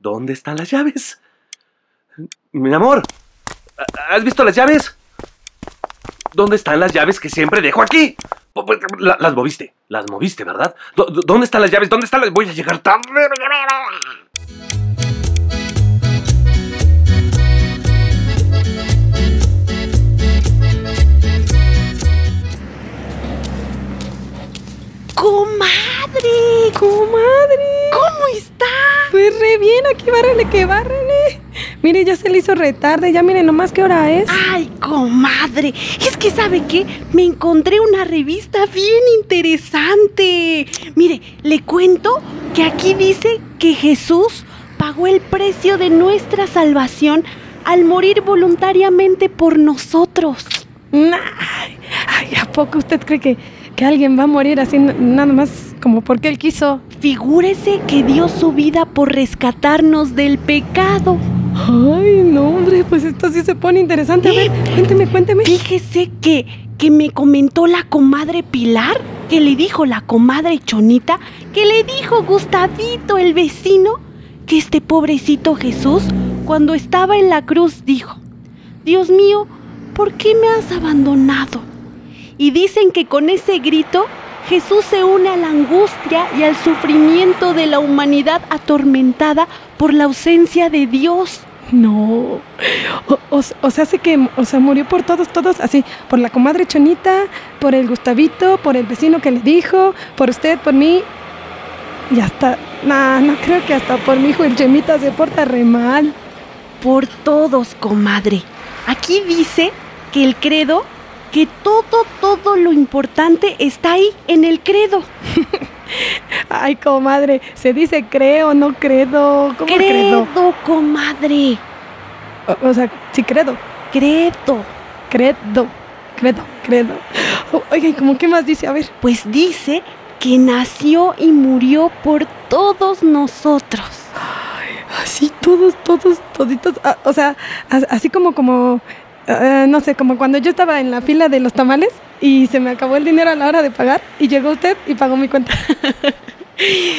¿Dónde están las llaves? Mi amor, ¿has visto las llaves? ¿Dónde están las llaves que siempre dejo aquí? La- Las moviste, las moviste, ¿verdad? ¿Dó- dó- ¿Dónde están las llaves? ¿Dónde están las...? Voy a llegar tarde. ¡Comadre! ¡Comadre! ¿Cómo está? Pues re bien, aquí bárrele que bárrele. Mire, ya se le hizo retarde, ya mire nomás qué hora es. Ay, comadre, es que sabe qué, me encontré una revista bien interesante. Mire, le cuento que aquí dice que Jesús pagó el precio de nuestra salvación al morir voluntariamente por nosotros. Nah, Ay, ¿a poco usted cree que, que alguien va a morir así nada más como porque él quiso? Figúrese que dio su vida por rescatarnos del pecado. Ay, no, hombre, pues esto sí se pone interesante. A ver, cuénteme, cuénteme. Fíjese que, que me comentó la comadre Pilar, que le dijo la comadre Chonita, que le dijo Gustavito, el vecino, que este pobrecito Jesús, cuando estaba en la cruz, dijo, Dios mío, ¿por qué me has abandonado? Y dicen que con ese grito Jesús se une a la angustia y al sufrimiento de la humanidad atormentada por la ausencia de Dios. No. O, o- o sea, hace que, o sea, murió por todos, todos, así, por la comadre Chonita, por el Gustavito, por el vecino que le dijo, por usted, por mí. Y hasta, nah, no creo que hasta por mi hijo el Chemita se porta re mal. por todos, comadre. Aquí dice que el credo, que todo, todo lo importante está ahí en el credo. Ay, comadre, se dice creo, no credo. ¿Cómo credo? Credo, comadre. O, o sea, sí credo. Credo. Credo. Credo, credo. O- Oiga, ¿y cómo qué más dice? A ver. Pues dice que nació y murió por todos nosotros. Así todos, todos, toditos. ah, o sea, as- así como, como, ah, no sé, como cuando yo estaba en la fila de los tamales y se me acabó el dinero a la hora de pagar y llegó usted y pagó mi cuenta.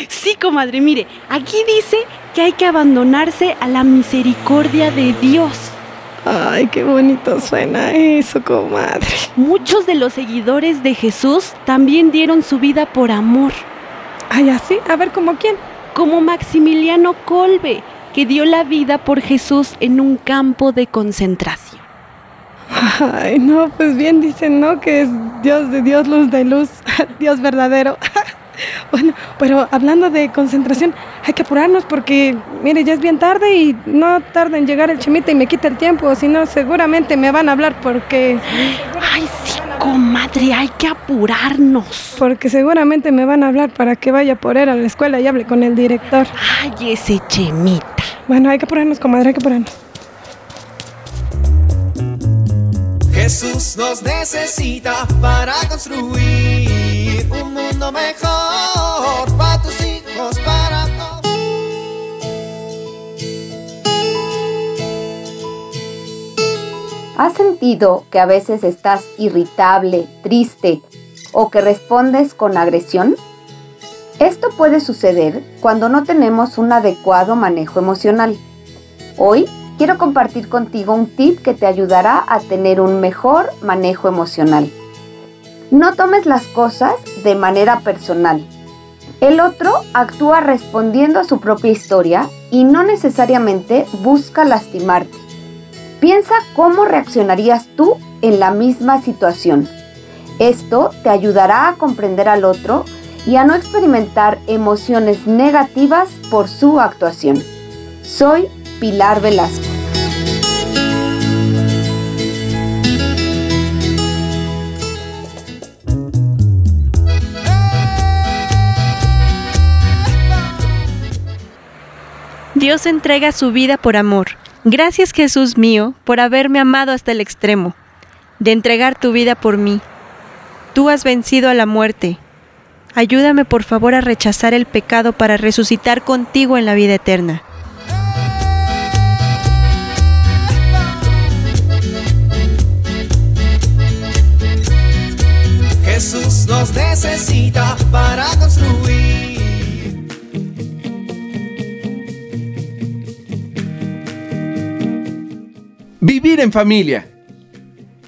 Sí, comadre, mire, aquí dice que hay que abandonarse a la misericordia de Dios. Ay, qué bonito suena eso, comadre. Muchos de los seguidores de Jesús también dieron su vida por amor. Ay, así, a ver, ¿como quién? como Maximiliano Kolbe, que dio la vida por Jesús en un campo de concentración. Ay, no, pues bien dicen, ¿no? Que es Dios de Dios, luz de luz, Dios verdadero. Bueno, pero hablando de concentración, hay que apurarnos porque, mire, ya es bien tarde y no tarda en llegar el chemita y me quita el tiempo, si no, seguramente me van a hablar porque, Ay, sí, comadre, hay que apurarnos. porque seguramente me van a hablar para que vaya por él a la escuela y hable con el director. Ay, ese chemita. Bueno, hay que apurarnos, comadre, hay que apurarnos. Jesús nos necesita para construir un mundo mejor para tus hijos, para. ¿Has sentido que a veces estás irritable, triste o que respondes con agresión? Esto puede suceder cuando no tenemos un adecuado manejo emocional. Hoy quiero compartir contigo un tip que te ayudará a tener un mejor manejo emocional. No tomes las cosas de manera personal. El otro actúa respondiendo a su propia historia y no necesariamente busca lastimarte. Piensa cómo reaccionarías tú en la misma situación. Esto te ayudará a comprender al otro y a no experimentar emociones negativas por su actuación. Soy Pilar Velasco. Dios entrega su vida por amor. Gracias Jesús mío por haberme amado hasta el extremo, de entregar tu vida por mí. Tú has vencido a la muerte. Ayúdame por favor a rechazar el pecado para resucitar contigo en la vida eterna. Jesús nos necesita para En familia.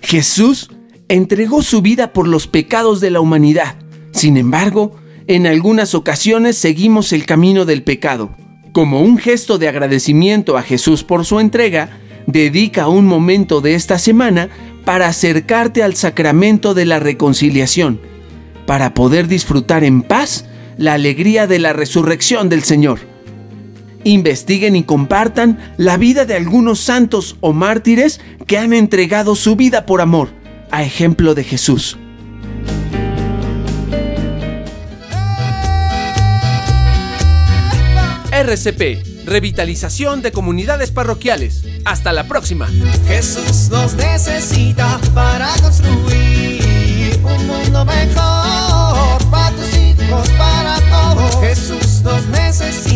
Jesús entregó su vida por los pecados de la humanidad. Sin embargo, en algunas ocasiones seguimos el camino del pecado. Como un gesto de agradecimiento a Jesús por su entrega, dedica un momento de esta semana para acercarte al sacramento de la reconciliación, para poder disfrutar en paz la alegría de la resurrección del Señor investiguen y compartan la vida de algunos santos o mártires que han entregado su vida por amor, a ejemplo de Jesús. RCP, revitalización de comunidades parroquiales. Hasta la próxima. Jesús nos necesita para construir un mundo mejor para tus hijos, para todos. Jesús nos necesita.